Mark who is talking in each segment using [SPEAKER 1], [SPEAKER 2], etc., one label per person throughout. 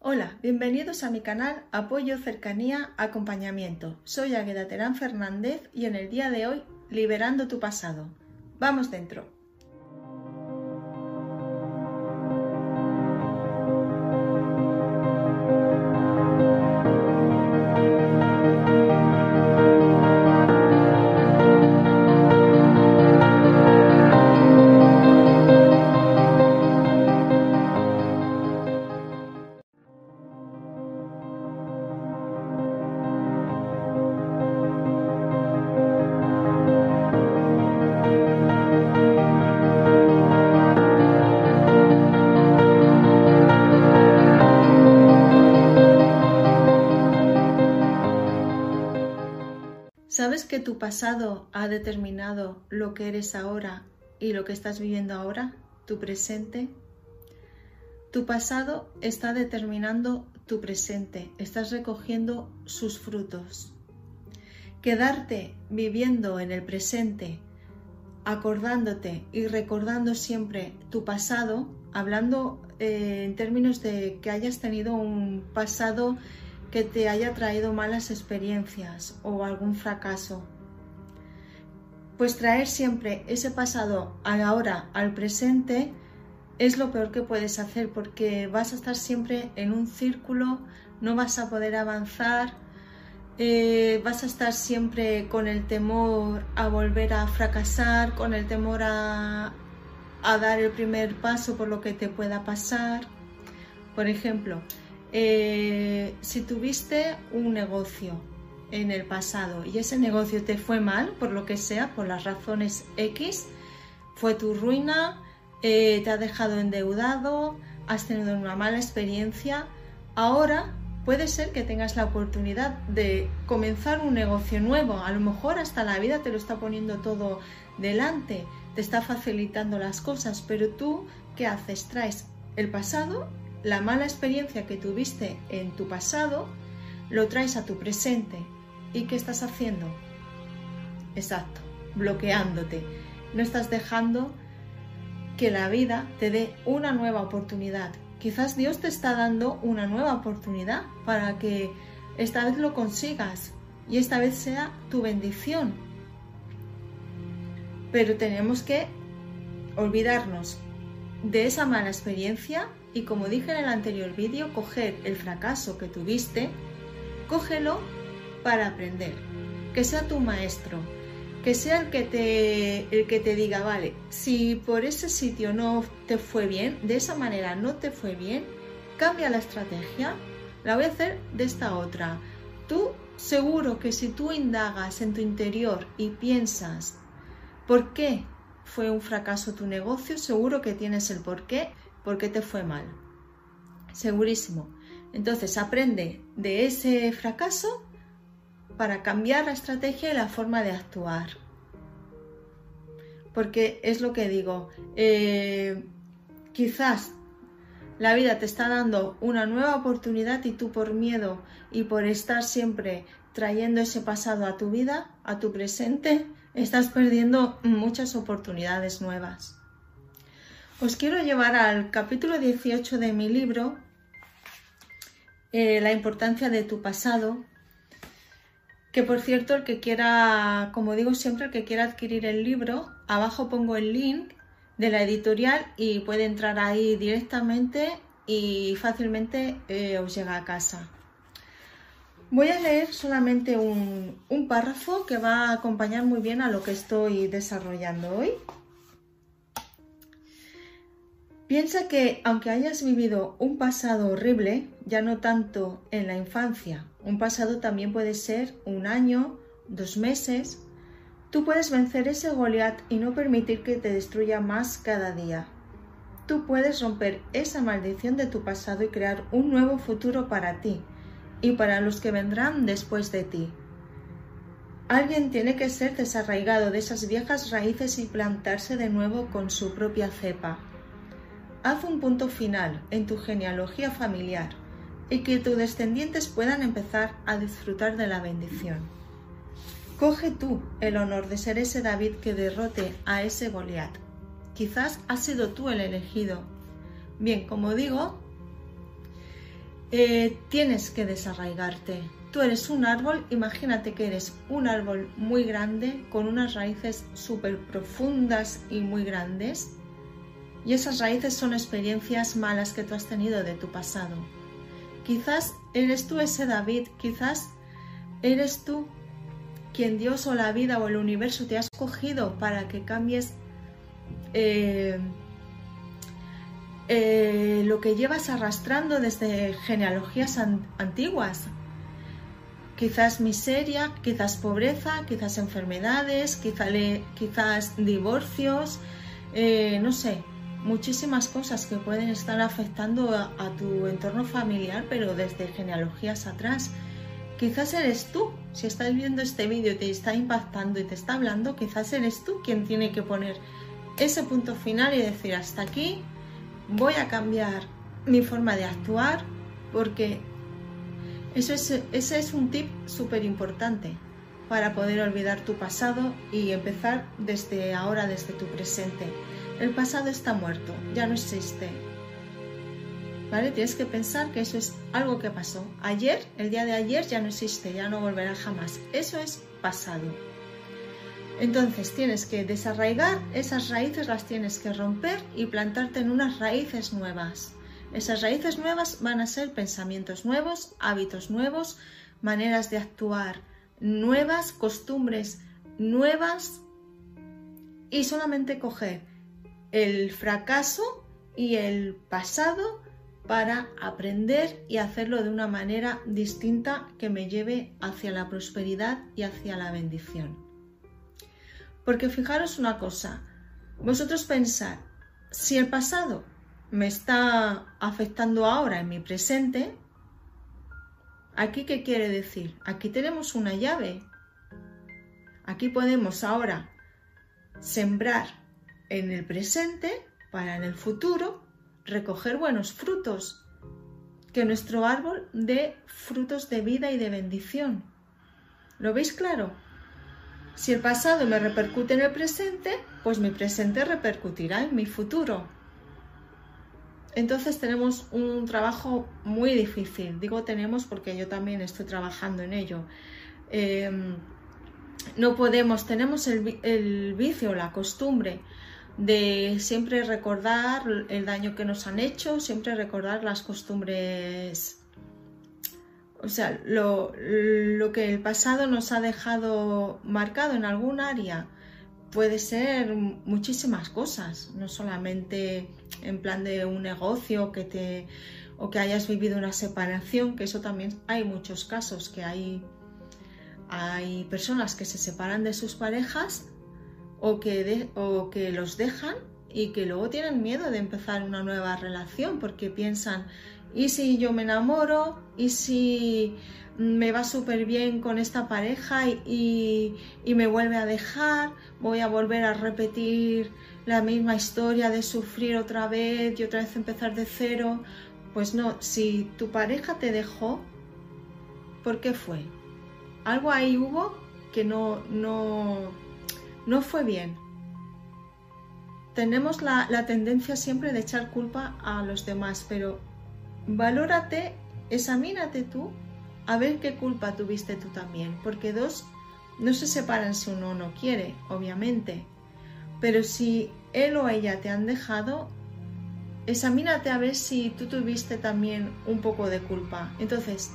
[SPEAKER 1] Hola, bienvenidos a mi canal Apoyo, Cercanía, Acompañamiento. Soy Águeda Terán Fernández y en el día de hoy, Liberando tu pasado. Vamos dentro. Que tu pasado ha determinado lo que eres ahora y lo que estás viviendo ahora, tu presente? Tu pasado está determinando tu presente, estás recogiendo sus frutos. Quedarte viviendo en el presente, acordándote y recordando siempre tu pasado, hablando eh, en términos de que hayas tenido un pasado que te haya traído malas experiencias o algún fracaso. Pues traer siempre ese pasado ahora al presente es lo peor que puedes hacer porque vas a estar siempre en un círculo, no vas a poder avanzar, eh, vas a estar siempre con el temor a volver a fracasar, con el temor a, a dar el primer paso por lo que te pueda pasar. Por ejemplo, eh, si tuviste un negocio en el pasado y ese negocio te fue mal, por lo que sea, por las razones X, fue tu ruina, eh, te ha dejado endeudado, has tenido una mala experiencia, ahora puede ser que tengas la oportunidad de comenzar un negocio nuevo. A lo mejor hasta la vida te lo está poniendo todo delante, te está facilitando las cosas, pero tú, ¿qué haces? Traes el pasado la mala experiencia que tuviste en tu pasado, lo traes a tu presente. ¿Y qué estás haciendo? Exacto, bloqueándote. No estás dejando que la vida te dé una nueva oportunidad. Quizás Dios te está dando una nueva oportunidad para que esta vez lo consigas y esta vez sea tu bendición. Pero tenemos que olvidarnos de esa mala experiencia y como dije en el anterior vídeo, coger el fracaso que tuviste, cógelo para aprender, que sea tu maestro, que sea el que te, el que te diga, vale, si por ese sitio no te fue bien, de esa manera no te fue bien, cambia la estrategia, la voy a hacer de esta otra. Tú seguro que si tú indagas en tu interior y piensas, ¿por qué fue un fracaso tu negocio? Seguro que tienes el por qué por qué te fue mal. Segurísimo. Entonces aprende de ese fracaso para cambiar la estrategia y la forma de actuar. Porque es lo que digo, eh, quizás la vida te está dando una nueva oportunidad y tú por miedo y por estar siempre trayendo ese pasado a tu vida, a tu presente, estás perdiendo muchas oportunidades nuevas. Os quiero llevar al capítulo 18 de mi libro, eh, La importancia de tu pasado, que por cierto el que quiera, como digo siempre, el que quiera adquirir el libro, abajo pongo el link de la editorial y puede entrar ahí directamente y fácilmente eh, os llega a casa. Voy a leer solamente un, párrafo que va a acompañar muy bien a lo que estoy desarrollando hoy. Piensa que aunque hayas vivido un pasado horrible, ya no tanto en la infancia, un pasado también puede ser un año, dos meses, tú puedes vencer ese Goliat y no permitir que te destruya más cada día. Tú puedes romper esa maldición de tu pasado y crear un nuevo futuro para ti y para los que vendrán después de ti. Alguien tiene que ser desarraigado de esas viejas raíces y plantarse de nuevo con su propia cepa haz un punto final en tu genealogía familiar y que tus descendientes puedan empezar a disfrutar de la bendición. Coge tú el honor de ser ese David que derrote a ese Goliat. Quizás has sido tú el elegido. Bien, como digo, eh, tienes que desarraigarte. Tú eres un árbol, imagínate que eres un árbol muy grande con unas raíces súper profundas y muy grandes. Y esas raíces son experiencias malas que tú has tenido de tu pasado. Quizás eres tú ese David, quizás eres tú quien Dios o la vida o el universo te ha escogido para que cambies eh, eh, lo que llevas arrastrando desde genealogías antiguas. Quizás miseria, quizás pobreza, quizás enfermedades, quizás, divorcios, eh, no sé, muchísimas cosas que pueden estar afectando a, tu entorno familiar, pero desde genealogías atrás. Quizás eres tú, si estás viendo este vídeo y te está impactando y te está hablando, quizás eres tú quien tiene que poner ese punto final y decir hasta aquí voy a cambiar mi forma de actuar porque eso es, ese es un tip súper importante para poder olvidar tu pasado y empezar desde ahora, desde tu presente. El pasado está muerto, ya no existe. ¿Vale? Tienes que pensar que eso es algo que pasó. Ayer, el día de ayer ya no existe, ya no volverá jamás. Eso es pasado. Entonces tienes que desarraigar esas raíces, las tienes que romper y plantarte en unas raíces nuevas. Esas raíces nuevas van a ser pensamientos nuevos, hábitos nuevos, maneras de actuar nuevas, costumbres nuevas y solamente coger el fracaso y el pasado para aprender y hacerlo de una manera distinta que me lleve hacia la prosperidad y hacia la bendición. Porque fijaros una cosa, vosotros pensar, si el pasado me está afectando ahora en mi presente, ¿aquí qué quiere decir? Aquí tenemos una llave. Aquí podemos ahora sembrar en el presente para en el futuro recoger buenos frutos, que nuestro árbol dé frutos de vida y de bendición. ¿Lo veis claro? Si el pasado me repercute en el presente, pues mi presente repercutirá en mi futuro. Entonces tenemos un trabajo muy difícil. Digo tenemos porque yo también estoy trabajando en ello. Em, no podemos, tenemos el, el vicio, la costumbre de siempre recordar el daño que nos han hecho, siempre recordar las costumbres, o sea, lo, que el pasado nos ha dejado marcado en algún área. Puede ser muchísimas cosas, no solamente en plan de un negocio que te, o que hayas vivido una separación, que eso también hay muchos casos, que hay, hay personas que se separan de sus parejas o que, o que los dejan y que luego tienen miedo de empezar una nueva relación porque piensan, ¿y si yo me enamoro? ¿Y si me va súper bien con esta pareja y, y, me vuelve a dejar? ¿Voy a volver a repetir la misma historia de sufrir otra vez y otra vez empezar de cero? Pues no, si tu pareja te dejó, ¿por qué fue? Algo ahí hubo que no, no, no fue bien. Tenemos la, tendencia siempre de echar culpa a los demás, pero valórate, examínate tú a ver qué culpa tuviste tú también, porque dos no se separan si uno no quiere, obviamente, pero si él o ella te han dejado, examínate a ver si tú tuviste también un poco de culpa. Entonces,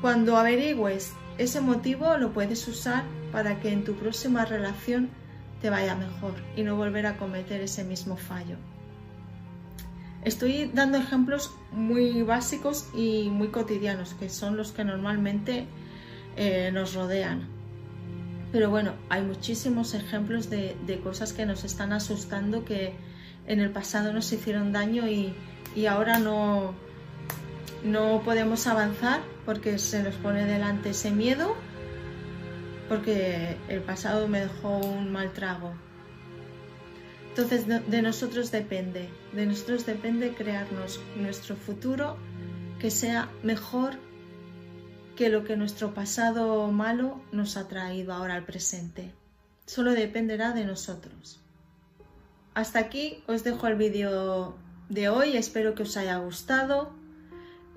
[SPEAKER 1] cuando averigües ese motivo lo puedes usar para que en tu próxima relación te vaya mejor y no volver a cometer ese mismo fallo. Estoy dando ejemplos muy básicos y muy cotidianos, que son los que normalmente eh, nos rodean. Pero bueno, hay muchísimos ejemplos de, cosas que nos están asustando, que en el pasado nos hicieron daño y, y ahora no, no podemos avanzar porque se nos pone delante ese miedo, porque el pasado me dejó un mal trago. Entonces de nosotros depende, de nosotros depende crearnos nuestro futuro que sea mejor que lo que nuestro pasado malo nos ha traído ahora al presente. Solo dependerá de nosotros. Hasta aquí os dejo el vídeo de hoy, espero que os haya gustado.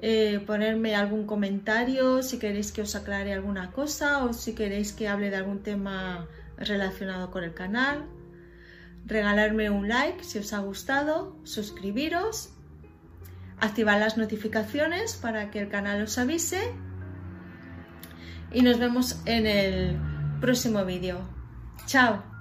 [SPEAKER 1] eh, ponerme algún comentario si queréis que os aclare alguna cosa o si queréis que hable de algún tema relacionado con el canal. Regalarme un like si os ha gustado, suscribiros, activar las notificaciones para que el canal os avise y nos vemos en el próximo vídeo. Chao.